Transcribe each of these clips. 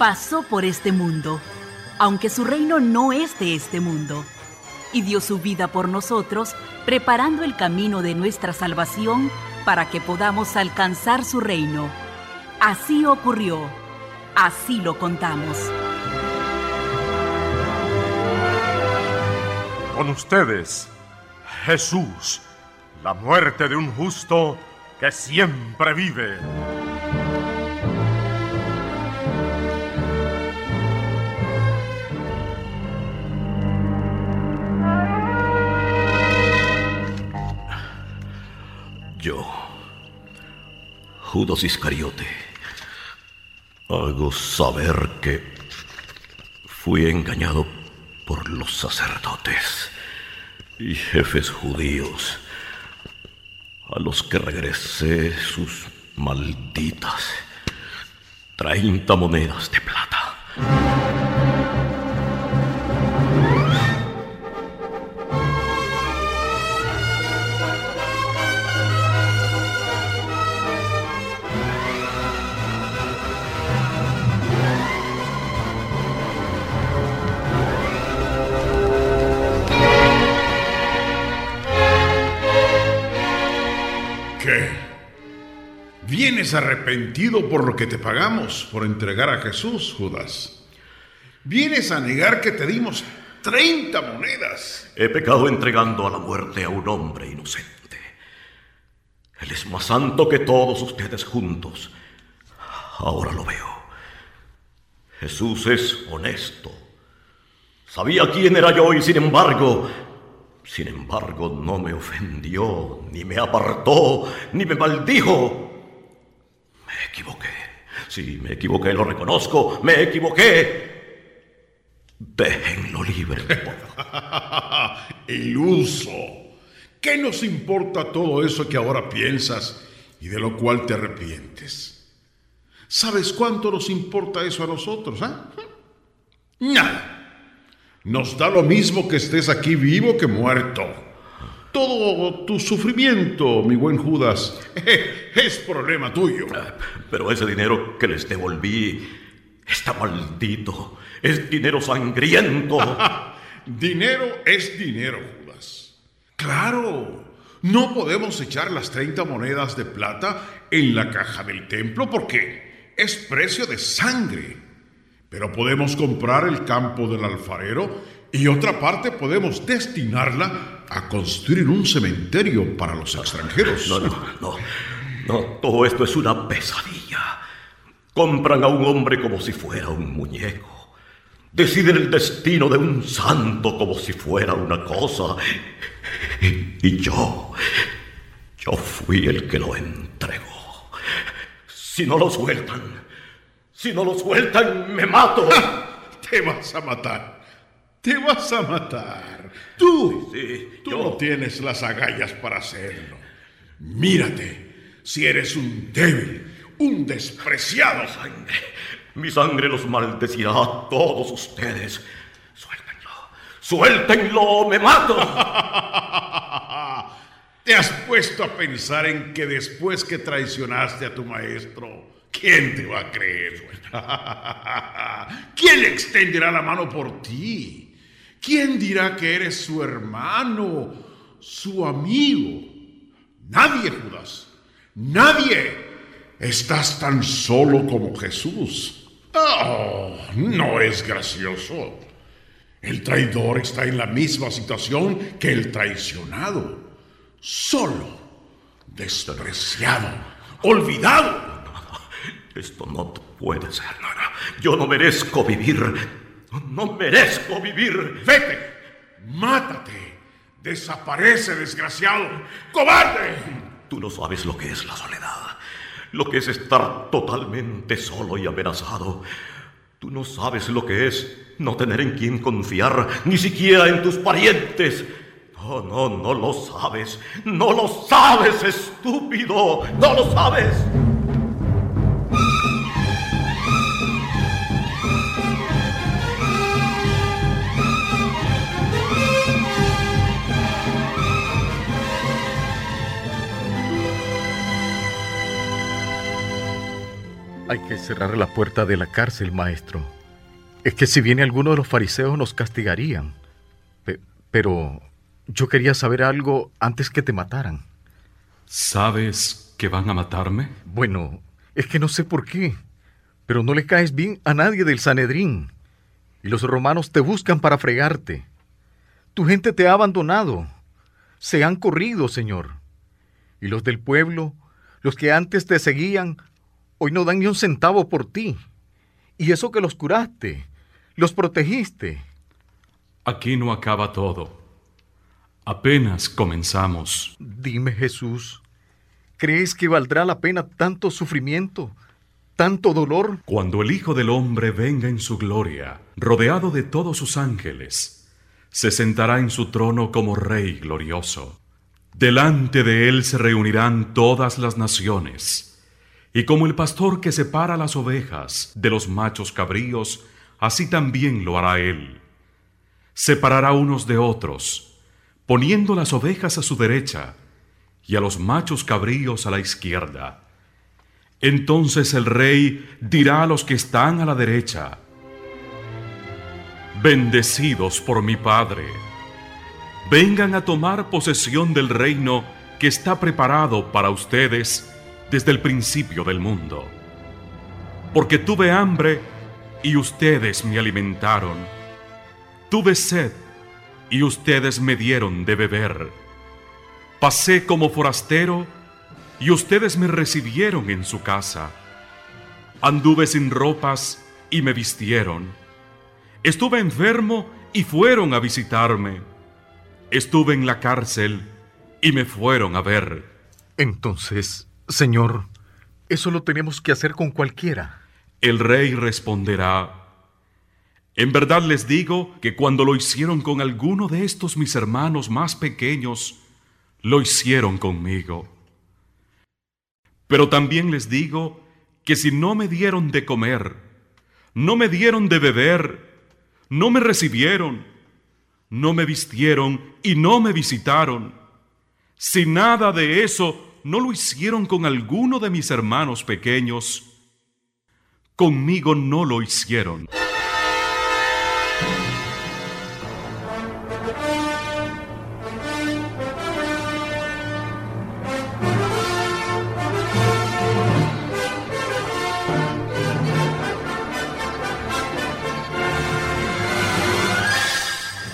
Pasó por este mundo, aunque su reino no es de este mundo, y dio su vida por nosotros, preparando el camino de nuestra salvación para que podamos alcanzar su reino. Así ocurrió, así lo contamos. Con ustedes, Jesús, la muerte de un justo que siempre vive. Yo, Judas Iscariote, hago saber que fui engañado por los sacerdotes y jefes judíos, a los que regresé sus malditas treinta monedas de plata. Vienes arrepentido por lo que te pagamos por entregar a Jesús, Judas. Vienes a negar que te dimos 30 monedas. He pecado entregando a la muerte a un hombre inocente. Él es más santo que todos ustedes juntos. Ahora lo veo. Jesús es honesto. Sabía quién era yo y sin embargo, sin embargo no me ofendió, ni me apartó, ni me maldijo. Me equivoqué. Sí, me equivoqué, lo reconozco. Me equivoqué. Déjenlo libre. Iluso. ¿Qué nos importa todo eso que ahora piensas y de lo cual te arrepientes? ¿Sabes cuánto nos importa eso a nosotros? ¿eh? Nada. Nos da lo mismo que estés aquí vivo que muerto. Todo tu sufrimiento, mi buen Judas, es problema tuyo. Ah, pero ese dinero que les devolví está maldito. Es dinero sangriento. dinero es dinero, Judas. Claro, no podemos echar las 30 monedas de plata en la caja del templo porque es precio de sangre. Pero podemos comprar el campo del alfarero y otra parte podemos destinarla a construir un cementerio para los extranjeros. No, no, no. No, todo esto es una pesadilla. Compran a un hombre como si fuera un muñeco. Deciden el destino de un santo como si fuera una cosa. Y yo, yo fui el que lo entregó. Si no lo sueltan, si no lo sueltan, me mato. Te vas a matar. Te vas a matar. Tú, sí, tú no tienes las agallas para hacerlo. Mírate, si eres un débil, un despreciado. Sangre. Mi sangre los maldecirá a todos ustedes. Suéltenlo. Suéltenlo, me mato. ¿Te has puesto a pensar en que después que traicionaste a tu maestro, ¿quién te va a creer? ¿Quién extenderá la mano por ti? ¿Quién dirá que eres su hermano, su amigo? Nadie, Judas. Nadie. Estás tan solo como Jesús. Oh, no es gracioso. El traidor está en la misma situación que el traicionado. Solo, despreciado, olvidado. Esto no puede ser, nada. Yo no merezco vivir no merezco vivir. Vete. Mátate. Desaparece, desgraciado. ¡Cobarde! Tú no sabes lo que es la soledad. Lo que es estar totalmente solo y amenazado. Tú no sabes lo que es no tener en quien confiar, ni siquiera en tus parientes. No, no, no lo sabes. No lo sabes, estúpido. No lo sabes. Hay que cerrar la puerta de la cárcel, maestro. Es que si viene alguno de los fariseos nos castigarían. pero yo quería saber algo antes que te mataran. ¿Sabes que van a matarme? Bueno, es que no sé por qué, pero no le caes bien a nadie del Sanedrín. Y los romanos te buscan para fregarte. Tu gente te ha abandonado. Se han corrido, Señor. Y los del pueblo, los que antes te seguían, hoy no dan ni un centavo por ti. Y eso que los curaste, los protegiste. Aquí no acaba todo. Apenas comenzamos. Dime, Jesús, ¿crees que valdrá la pena tanto sufrimiento, tanto dolor? Cuando el Hijo del Hombre venga en su gloria, rodeado de todos sus ángeles, se sentará en su trono como Rey glorioso. Delante de él se reunirán todas las naciones y como el pastor que separa las ovejas de los machos cabríos, así también lo hará él. Separará unos de otros, poniendo las ovejas a su derecha y a los machos cabríos a la izquierda. Entonces el rey dirá a los que están a la derecha, Bendecidos por mi Padre, vengan a tomar posesión del reino que está preparado para ustedes desde el principio del mundo. Porque tuve hambre y ustedes me alimentaron. Tuve sed y ustedes me dieron de beber. Pasé como forastero y ustedes me recibieron en su casa. Anduve sin ropas y me vistieron. Estuve enfermo y fueron a visitarme. Estuve en la cárcel y me fueron a ver. Entonces, Señor, eso lo tenemos que hacer con cualquiera. El rey responderá, en verdad les digo que cuando lo hicieron con alguno de estos mis hermanos más pequeños, lo hicieron conmigo. Pero también les digo que si no me dieron de comer, no me dieron de beber, no me recibieron, no me vistieron y no me visitaron, si nada de eso no lo hicieron con alguno de mis hermanos pequeños, conmigo no lo hicieron.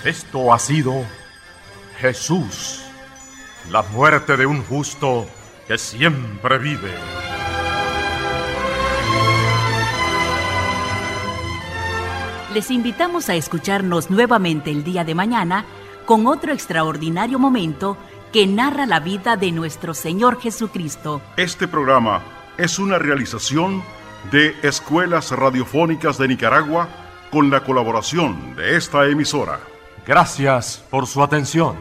Esto ha sido Jesús, la muerte de un justo que siempre vive. Les invitamos a escucharnos nuevamente el día de mañana con otro extraordinario momento que narra la vida de nuestro Señor Jesucristo. Este programa es una realización de Escuelas Radiofónicas de Nicaragua con la colaboración de esta emisora. Gracias por su atención.